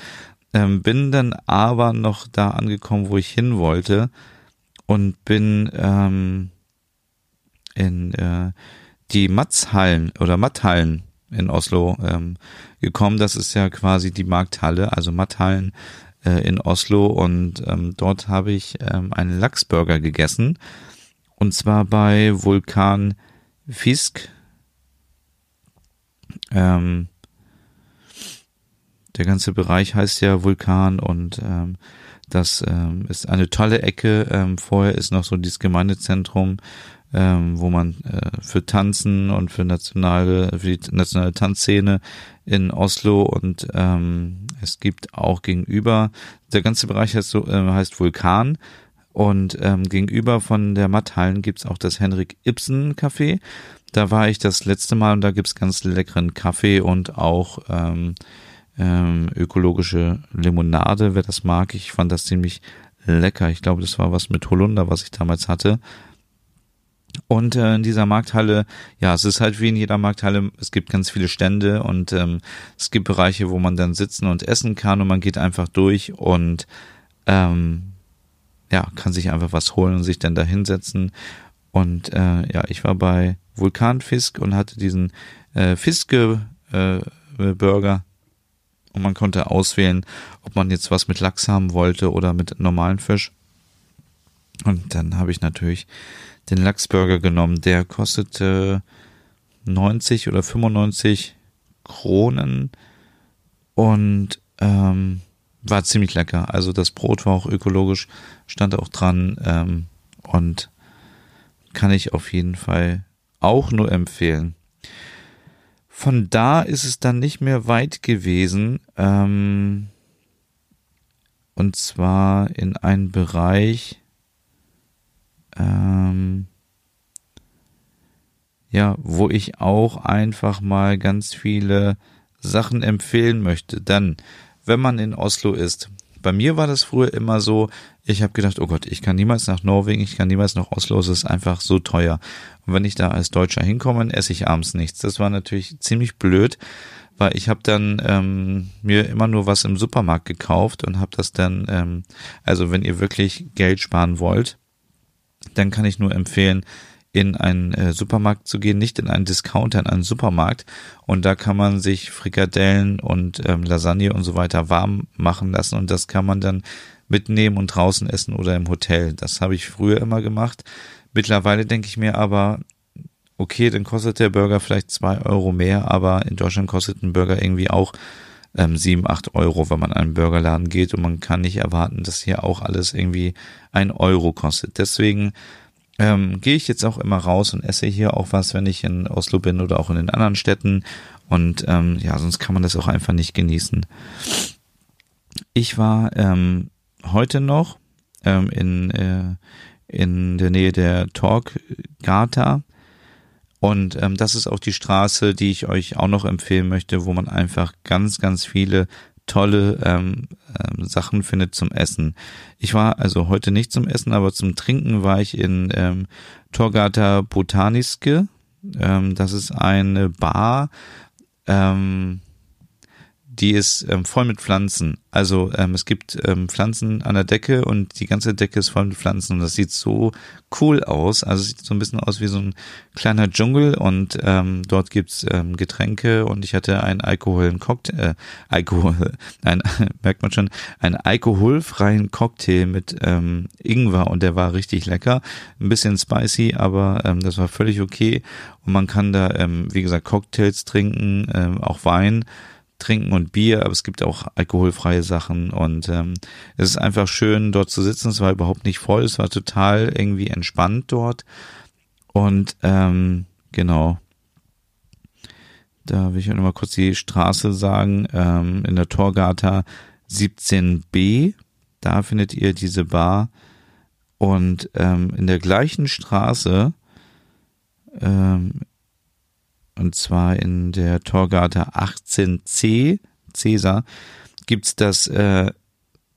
Ähm, bin dann aber noch da angekommen, wo ich hin wollte und bin ähm, in äh, die Matzhallen oder Matthallen in Oslo ähm, gekommen. Das ist ja quasi die Markthalle, also Matthallen äh, in Oslo und ähm, dort habe ich ähm, einen Lachsburger gegessen und zwar bei Vulkan Fisk. Ähm, der ganze Bereich heißt ja Vulkan und ähm, das ähm, ist eine tolle Ecke. Ähm, vorher ist noch so dieses Gemeindezentrum, ähm, wo man äh, für Tanzen und für nationale, für die nationale Tanzszene in Oslo und ähm, es gibt auch gegenüber, der ganze Bereich heißt, so, äh, heißt Vulkan und ähm, gegenüber von der Matthallen gibt's auch das Henrik Ibsen Café. Da war ich das letzte Mal und da gibt's ganz leckeren Kaffee und auch ähm, ähm, ökologische Limonade, wer das mag. Ich fand das ziemlich lecker. Ich glaube, das war was mit Holunder, was ich damals hatte. Und äh, in dieser Markthalle, ja, es ist halt wie in jeder Markthalle, es gibt ganz viele Stände und ähm, es gibt Bereiche, wo man dann sitzen und essen kann und man geht einfach durch und ähm, ja, kann sich einfach was holen und sich dann da hinsetzen. Und äh, ja, ich war bei Vulkanfisk und hatte diesen äh, Fiske äh, Und man konnte auswählen, ob man jetzt was mit Lachs haben wollte oder mit normalen Fisch. Und dann habe ich natürlich den Lachsburger genommen. Der kostete 90 oder 95 Kronen und ähm, war ziemlich lecker. Also das Brot war auch ökologisch, stand auch dran ähm, und kann ich auf jeden Fall auch nur empfehlen. Von da ist es dann nicht mehr weit gewesen. Ähm, und zwar in einen Bereich, ähm, ja, wo ich auch einfach mal ganz viele Sachen empfehlen möchte. Dann, wenn man in Oslo ist, bei mir war das früher immer so, ich habe gedacht, oh Gott, ich kann niemals nach Norwegen, ich kann niemals nach Oslo, es ist einfach so teuer. Und wenn ich da als Deutscher hinkomme, esse ich abends nichts. Das war natürlich ziemlich blöd, weil ich habe dann ähm, mir immer nur was im Supermarkt gekauft und habe das dann, ähm, also wenn ihr wirklich Geld sparen wollt, dann kann ich nur empfehlen, in einen äh, Supermarkt zu gehen, nicht in einen Discounter, in einen Supermarkt. Und da kann man sich Frikadellen und ähm, Lasagne und so weiter warm machen lassen und das kann man dann mitnehmen und draußen essen oder im Hotel. Das habe ich früher immer gemacht. Mittlerweile denke ich mir aber, okay, dann kostet der Burger vielleicht zwei Euro mehr, aber in Deutschland kostet ein Burger irgendwie auch ähm, sieben, acht Euro, wenn man an einen Burgerladen geht und man kann nicht erwarten, dass hier auch alles irgendwie ein Euro kostet. Deswegen ähm, gehe ich jetzt auch immer raus und esse hier auch was, wenn ich in Oslo bin oder auch in den anderen Städten. Und ähm, ja, sonst kann man das auch einfach nicht genießen. Ich war ähm, heute noch ähm, in, äh, in der Nähe der Torggata. Und ähm, das ist auch die Straße, die ich euch auch noch empfehlen möchte, wo man einfach ganz, ganz viele tolle ähm, ähm, Sachen findet zum Essen. Ich war also heute nicht zum Essen, aber zum Trinken war ich in ähm, Torgata Botaniske. Ähm, das ist eine Bar. Ähm, die ist ähm, voll mit Pflanzen. Also ähm, es gibt ähm, Pflanzen an der Decke und die ganze Decke ist voll mit Pflanzen und das sieht so cool aus. Also es sieht so ein bisschen aus wie so ein kleiner Dschungel und ähm, dort gibt's ähm, Getränke und ich hatte einen alkoholen Cocktail, äh, Alkohol, ein, merkt man schon, einen alkoholfreien Cocktail mit ähm, Ingwer und der war richtig lecker. Ein bisschen spicy, aber ähm, das war völlig okay. Und man kann da, ähm, wie gesagt, Cocktails trinken, ähm, auch Wein trinken und Bier, aber es gibt auch alkoholfreie Sachen und ähm, es ist einfach schön dort zu sitzen. Es war überhaupt nicht voll, es war total irgendwie entspannt dort und ähm, genau. Da will ich auch nochmal kurz die Straße sagen, ähm, in der Torgata 17b, da findet ihr diese Bar und ähm, in der gleichen Straße ähm, und zwar in der Torgata 18c, Cäsar, gibt's das, äh,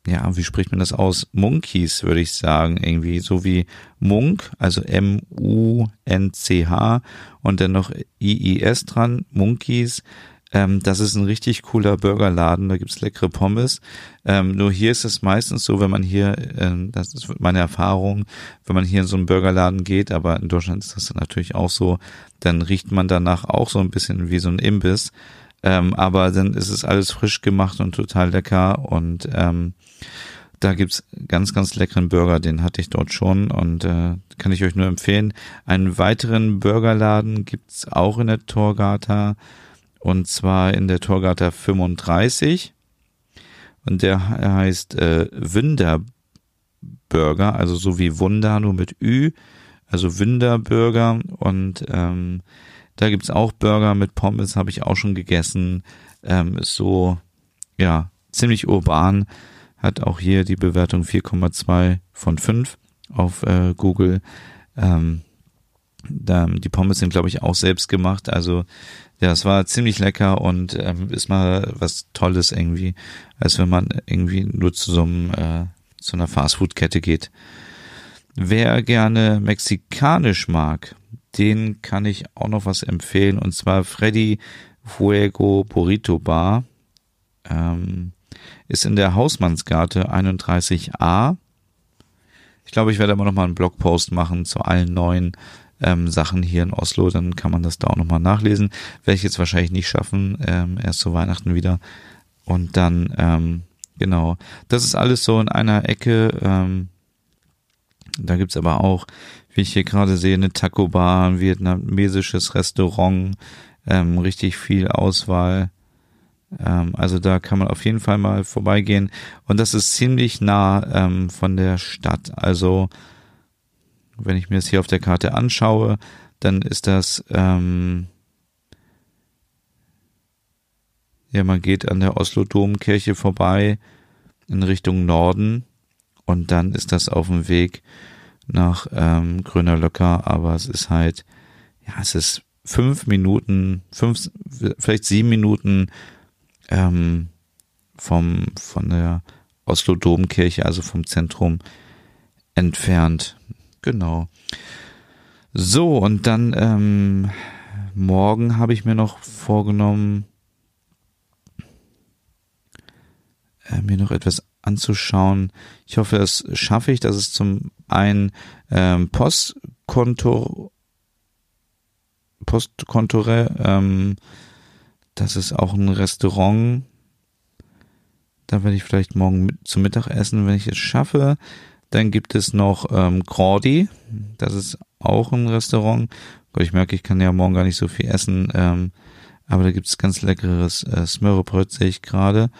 ja, wie spricht man das aus? Monkeys, würde ich sagen, irgendwie, so wie Munk, also M-U-N-C-H und dann noch I-I-S dran, Monkeys. Ähm, das ist ein richtig cooler Burgerladen, da gibt's leckere Pommes. Ähm, nur hier ist es meistens so, wenn man hier, äh, das ist meine Erfahrung, wenn man hier in so einen Burgerladen geht, aber in Deutschland ist das natürlich auch so, dann riecht man danach auch so ein bisschen wie so ein Imbiss. Ähm, aber dann ist es alles frisch gemacht und total lecker und ähm, da gibt's ganz, ganz leckeren Burger, den hatte ich dort schon und äh, kann ich euch nur empfehlen. Einen weiteren Burgerladen gibt's auch in der Torgata und zwar in der Torgata 35 und der heißt äh, Winderburger, also so wie Wunder, nur mit Ü, also Winderburger und ähm, da gibt's auch Burger mit Pommes, habe ich auch schon gegessen, ähm, ist so, ja, ziemlich urban, hat auch hier die Bewertung 4,2 von 5 auf äh, Google. Ähm, die Pommes sind, glaube ich, auch selbst gemacht. Also ja, es war ziemlich lecker und ähm, ist mal was Tolles irgendwie, als wenn man irgendwie nur zu so einem äh, zu einer Fastfood-Kette geht. Wer gerne mexikanisch mag, den kann ich auch noch was empfehlen und zwar Freddy Fuego Burrito Bar. Ähm, ist in der Hausmannsgarte 31a. Ich glaube, ich werde aber noch mal einen Blogpost machen zu allen neuen ähm, Sachen hier in Oslo, dann kann man das da auch nochmal nachlesen. Werde ich jetzt wahrscheinlich nicht schaffen, ähm, erst zu Weihnachten wieder. Und dann, ähm, genau, das ist alles so in einer Ecke. Ähm, da gibt's aber auch, wie ich hier gerade sehe, eine Taco Bar, ein vietnamesisches Restaurant, ähm, richtig viel Auswahl. Ähm, also da kann man auf jeden Fall mal vorbeigehen. Und das ist ziemlich nah ähm, von der Stadt. Also wenn ich mir das hier auf der Karte anschaue, dann ist das, ähm, ja, man geht an der Oslo Domkirche vorbei in Richtung Norden und dann ist das auf dem Weg nach ähm, Grüner Löcker, aber es ist halt, ja, es ist fünf Minuten, fünf, vielleicht sieben Minuten ähm, vom von der Oslo Domkirche, also vom Zentrum entfernt. Genau. So, und dann ähm, morgen habe ich mir noch vorgenommen, äh, mir noch etwas anzuschauen. Ich hoffe, das schaffe ich. Das ist zum einen ähm, Postkonto, Postkontore, ähm, das ist auch ein Restaurant. Da werde ich vielleicht morgen mit, zum Mittag essen, wenn ich es schaffe. Dann gibt es noch ähm, Cordy. Das ist auch ein Restaurant. Ich merke, ich kann ja morgen gar nicht so viel essen. Ähm, aber da gibt es ganz leckeres äh, Smörrebröt, sehe ich gerade.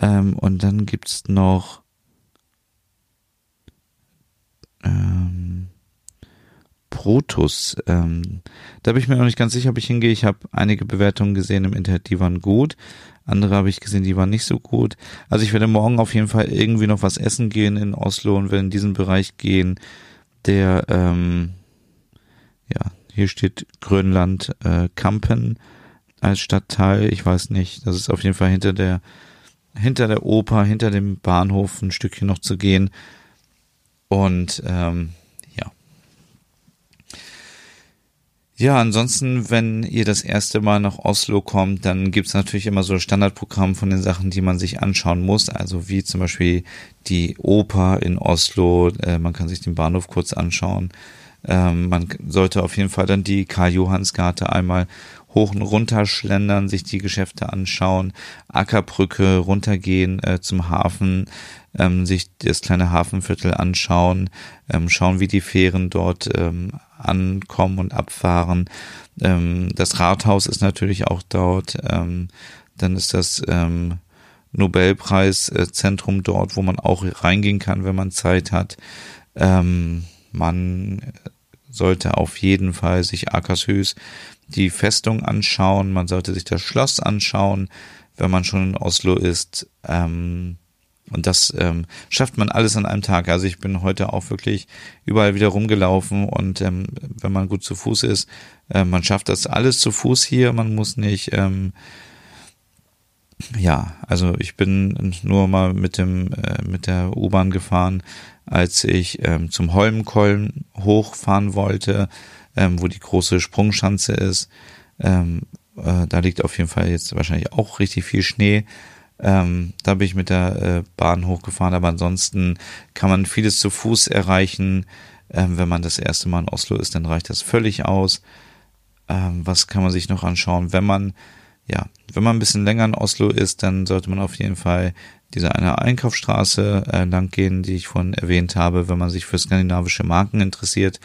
Ähm, und dann gibt's noch ähm, Protus. Ähm, da bin ich mir noch nicht ganz sicher, ob ich hingehe. Ich habe einige Bewertungen gesehen im Internet, die waren gut. Andere habe ich gesehen, die waren nicht so gut. Also ich werde morgen auf jeden Fall irgendwie noch was essen gehen in Oslo und werde in diesen Bereich gehen, der, ähm, ja, hier steht Grönland äh, Kampen als Stadtteil. Ich weiß nicht, das ist auf jeden Fall hinter der, hinter der Oper, hinter dem Bahnhof ein Stückchen noch zu gehen. Und ähm, Ja, ansonsten, wenn ihr das erste Mal nach Oslo kommt, dann gibt's natürlich immer so Standardprogramm von den Sachen, die man sich anschauen muss. Also wie zum Beispiel die Oper in Oslo. Äh, man kann sich den Bahnhof kurz anschauen. Ähm, man sollte auf jeden Fall dann die Karl-Johanns-Garte einmal hoch und runter schlendern, sich die Geschäfte anschauen, Ackerbrücke runtergehen äh, zum Hafen, ähm, sich das kleine Hafenviertel anschauen, ähm, schauen, wie die Fähren dort ähm, ankommen und abfahren. Ähm, das Rathaus ist natürlich auch dort. Ähm, dann ist das ähm, Nobelpreiszentrum dort, wo man auch reingehen kann, wenn man Zeit hat. Man sollte auf jeden Fall sich Akershus die Festung anschauen. Man sollte sich das Schloss anschauen, wenn man schon in Oslo ist. Ähm, und das ähm, schafft man alles an einem Tag. Also ich bin heute auch wirklich überall wieder rumgelaufen und ähm, wenn man gut zu Fuß ist, äh, man schafft das alles zu Fuß hier. Man muss nicht, ähm, ja, also ich bin nur mal mit dem äh, mit der U-Bahn gefahren, als ich ähm, zum Holmenkollen hochfahren wollte, ähm, wo die große Sprungschanze ist. Ähm, äh, da liegt auf jeden Fall jetzt wahrscheinlich auch richtig viel Schnee. Ähm, da bin ich mit der äh, Bahn hochgefahren, aber ansonsten kann man vieles zu Fuß erreichen. Ähm, wenn man das erste Mal in Oslo ist, dann reicht das völlig aus. Ähm, was kann man sich noch anschauen? Wenn man, ja, wenn man ein bisschen länger in Oslo ist, dann sollte man auf jeden Fall diese eine Einkaufsstraße äh, lang gehen, die ich vorhin erwähnt habe, wenn man sich für skandinavische Marken interessiert.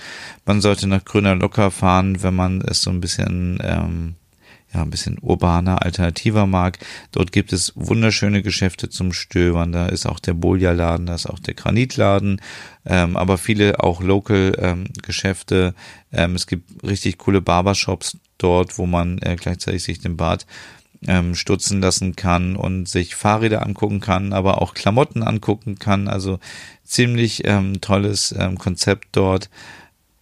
Man sollte nach Grüner Locker fahren, wenn man es so ein bisschen ähm, ja, ein bisschen urbaner, alternativer mag. Dort gibt es wunderschöne Geschäfte zum Stöbern. Da ist auch der Bolja-Laden, da ist auch der Granitladen, ähm, aber viele auch Local-Geschäfte. Ähm, es gibt richtig coole Barbershops dort, wo man äh, gleichzeitig sich den Bart ähm, stutzen lassen kann und sich Fahrräder angucken kann, aber auch Klamotten angucken kann. Also ziemlich ähm, tolles ähm, Konzept dort.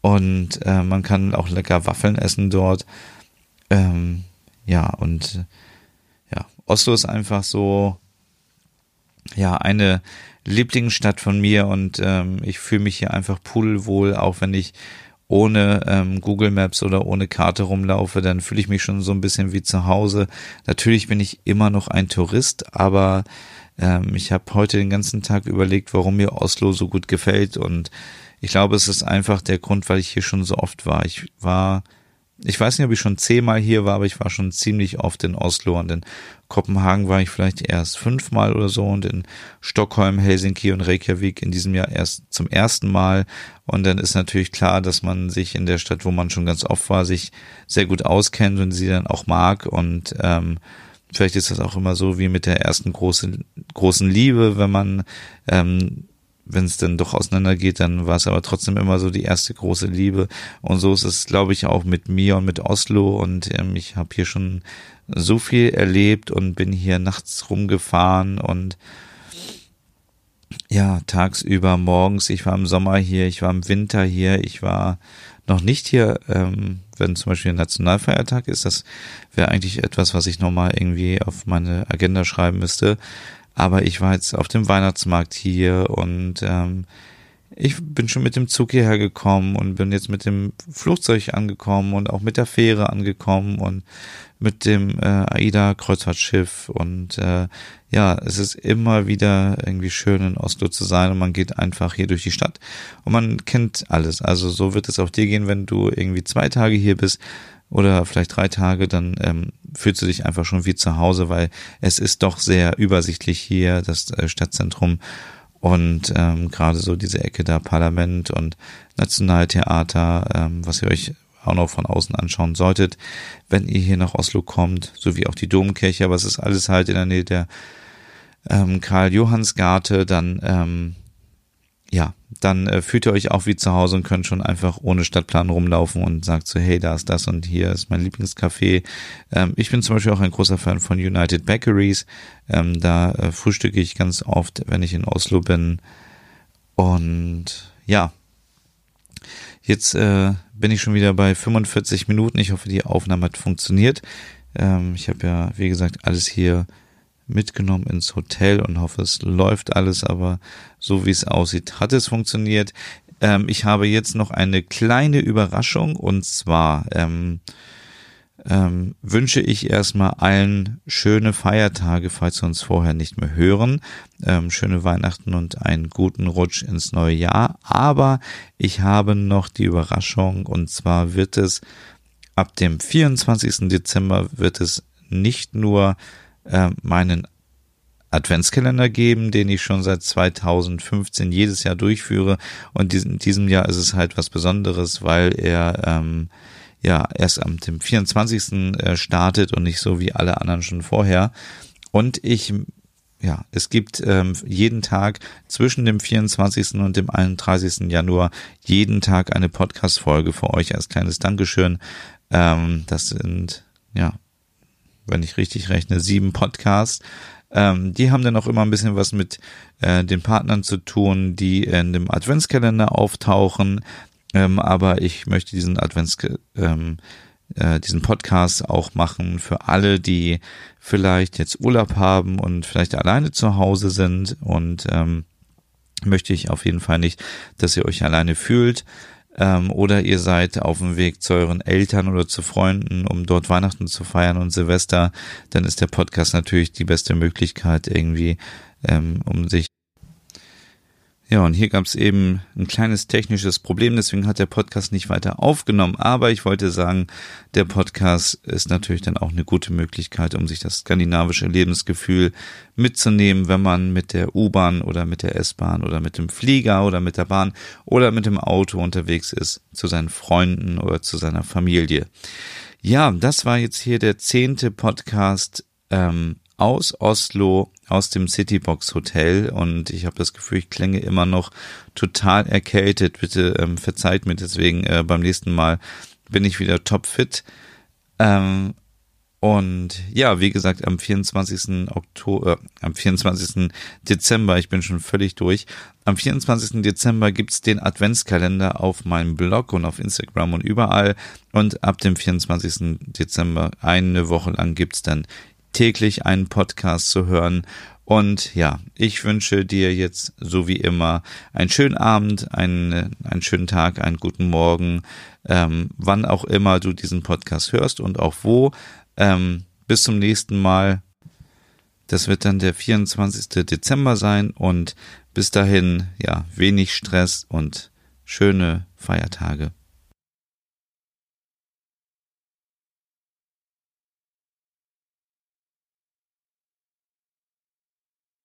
Und äh, man kann auch lecker Waffeln essen dort. Ähm, ja, und ja, Oslo ist einfach so, ja, eine Lieblingsstadt von mir und ähm, ich fühle mich hier einfach pudelwohl, auch wenn ich ohne ähm, Google Maps oder ohne Karte rumlaufe, dann fühle ich mich schon so ein bisschen wie zu Hause. Natürlich bin ich immer noch ein Tourist, aber ähm, ich habe heute den ganzen Tag überlegt, warum mir Oslo so gut gefällt und ich glaube, es ist einfach der Grund, weil ich hier schon so oft war. Ich war ich weiß nicht, ob ich schon zehnmal hier war, aber ich war schon ziemlich oft in Oslo und in Kopenhagen war ich vielleicht erst fünfmal oder so und in Stockholm, Helsinki und Reykjavik in diesem Jahr erst zum ersten Mal. Und dann ist natürlich klar, dass man sich in der Stadt, wo man schon ganz oft war, sich sehr gut auskennt und sie dann auch mag. Und ähm, vielleicht ist das auch immer so wie mit der ersten großen, großen Liebe, wenn man ähm, wenn es dann doch auseinandergeht, dann war es aber trotzdem immer so die erste große Liebe. Und so ist es, glaube ich, auch mit mir und mit Oslo. Und ähm, ich habe hier schon so viel erlebt und bin hier nachts rumgefahren und ja, tagsüber, morgens, ich war im Sommer hier, ich war im Winter hier, ich war noch nicht hier, ähm, wenn zum Beispiel ein Nationalfeiertag ist, das wäre eigentlich etwas, was ich nochmal irgendwie auf meine Agenda schreiben müsste. Aber ich war jetzt auf dem Weihnachtsmarkt hier und ähm, ich bin schon mit dem Zug hierher gekommen und bin jetzt mit dem Flugzeug angekommen und auch mit der Fähre angekommen und mit dem äh, AIDA Kreuzfahrtschiff und äh, ja, es ist immer wieder irgendwie schön in Oslo zu sein und man geht einfach hier durch die Stadt und man kennt alles. Also so wird es auch dir gehen, wenn du irgendwie zwei Tage hier bist oder vielleicht drei Tage, dann ähm, fühlst du dich einfach schon wie zu Hause, weil es ist doch sehr übersichtlich hier, das äh, Stadtzentrum und ähm, gerade so diese Ecke da Parlament und Nationaltheater, ähm, was ihr euch auch noch von außen anschauen solltet, wenn ihr hier nach Oslo kommt, sowie auch die Domkirche, aber es ist alles halt in der Nähe der ähm, Karl-Johanns-Garte, dann ähm, ja, dann äh, fühlt ihr euch auch wie zu Hause und könnt schon einfach ohne Stadtplan rumlaufen und sagt so, hey, da ist das und hier ist mein Lieblingscafé. Ähm, ich bin zum Beispiel auch ein großer Fan von United Bakeries. Ähm, da äh, frühstücke ich ganz oft, wenn ich in Oslo bin. Und ja, jetzt äh, bin ich schon wieder bei 45 Minuten. Ich hoffe, die Aufnahme hat funktioniert. Ähm, ich habe ja, wie gesagt, alles hier mitgenommen ins Hotel und hoffe, es läuft alles, aber so wie es aussieht, hat es funktioniert. Ähm, ich habe jetzt noch eine kleine Überraschung und zwar ähm, ähm, wünsche ich erstmal allen schöne Feiertage, falls wir uns vorher nicht mehr hören, ähm, schöne Weihnachten und einen guten Rutsch ins neue Jahr. Aber ich habe noch die Überraschung und zwar wird es ab dem 24. Dezember wird es nicht nur äh, meinen Adventskalender geben, den ich schon seit 2015 jedes Jahr durchführe. Und in diesem Jahr ist es halt was Besonderes, weil er ähm, ja erst am dem 24. Äh, startet und nicht so wie alle anderen schon vorher. Und ich ja, es gibt ähm, jeden Tag zwischen dem 24. und dem 31. Januar jeden Tag eine Podcast-Folge für euch als kleines Dankeschön. Ähm, das sind ja wenn ich richtig rechne, sieben Podcasts. Ähm, die haben dann auch immer ein bisschen was mit äh, den Partnern zu tun, die in dem Adventskalender auftauchen. Ähm, aber ich möchte diesen Advents ähm, äh, diesen Podcast auch machen für alle, die vielleicht jetzt Urlaub haben und vielleicht alleine zu Hause sind und ähm, möchte ich auf jeden Fall nicht, dass ihr euch alleine fühlt ähm, oder ihr seid auf dem Weg zu euren Eltern oder zu Freunden, um dort Weihnachten zu feiern und Silvester, dann ist der Podcast natürlich die beste Möglichkeit irgendwie, ähm, um sich ja, und hier gab es eben ein kleines technisches Problem, deswegen hat der Podcast nicht weiter aufgenommen. Aber ich wollte sagen, der Podcast ist natürlich dann auch eine gute Möglichkeit, um sich das skandinavische Lebensgefühl mitzunehmen, wenn man mit der U-Bahn oder mit der S-Bahn oder mit dem Flieger oder mit der Bahn oder mit dem Auto unterwegs ist, zu seinen Freunden oder zu seiner Familie. Ja, das war jetzt hier der zehnte Podcast ähm, aus Oslo, aus dem Citybox Hotel und ich habe das Gefühl, ich klänge immer noch total erkältet. Bitte ähm, verzeiht mir deswegen äh, beim nächsten Mal bin ich wieder topfit. Ähm, und ja, wie gesagt, am 24. Oktober, äh, am 24. Dezember, ich bin schon völlig durch, am 24. Dezember gibt's den Adventskalender auf meinem Blog und auf Instagram und überall. Und ab dem 24. Dezember, eine Woche lang, gibt's dann täglich einen Podcast zu hören. Und ja, ich wünsche dir jetzt so wie immer einen schönen Abend, einen, einen schönen Tag, einen guten Morgen, ähm, wann auch immer du diesen Podcast hörst und auch wo. Ähm, bis zum nächsten Mal. Das wird dann der 24. Dezember sein und bis dahin, ja, wenig Stress und schöne Feiertage.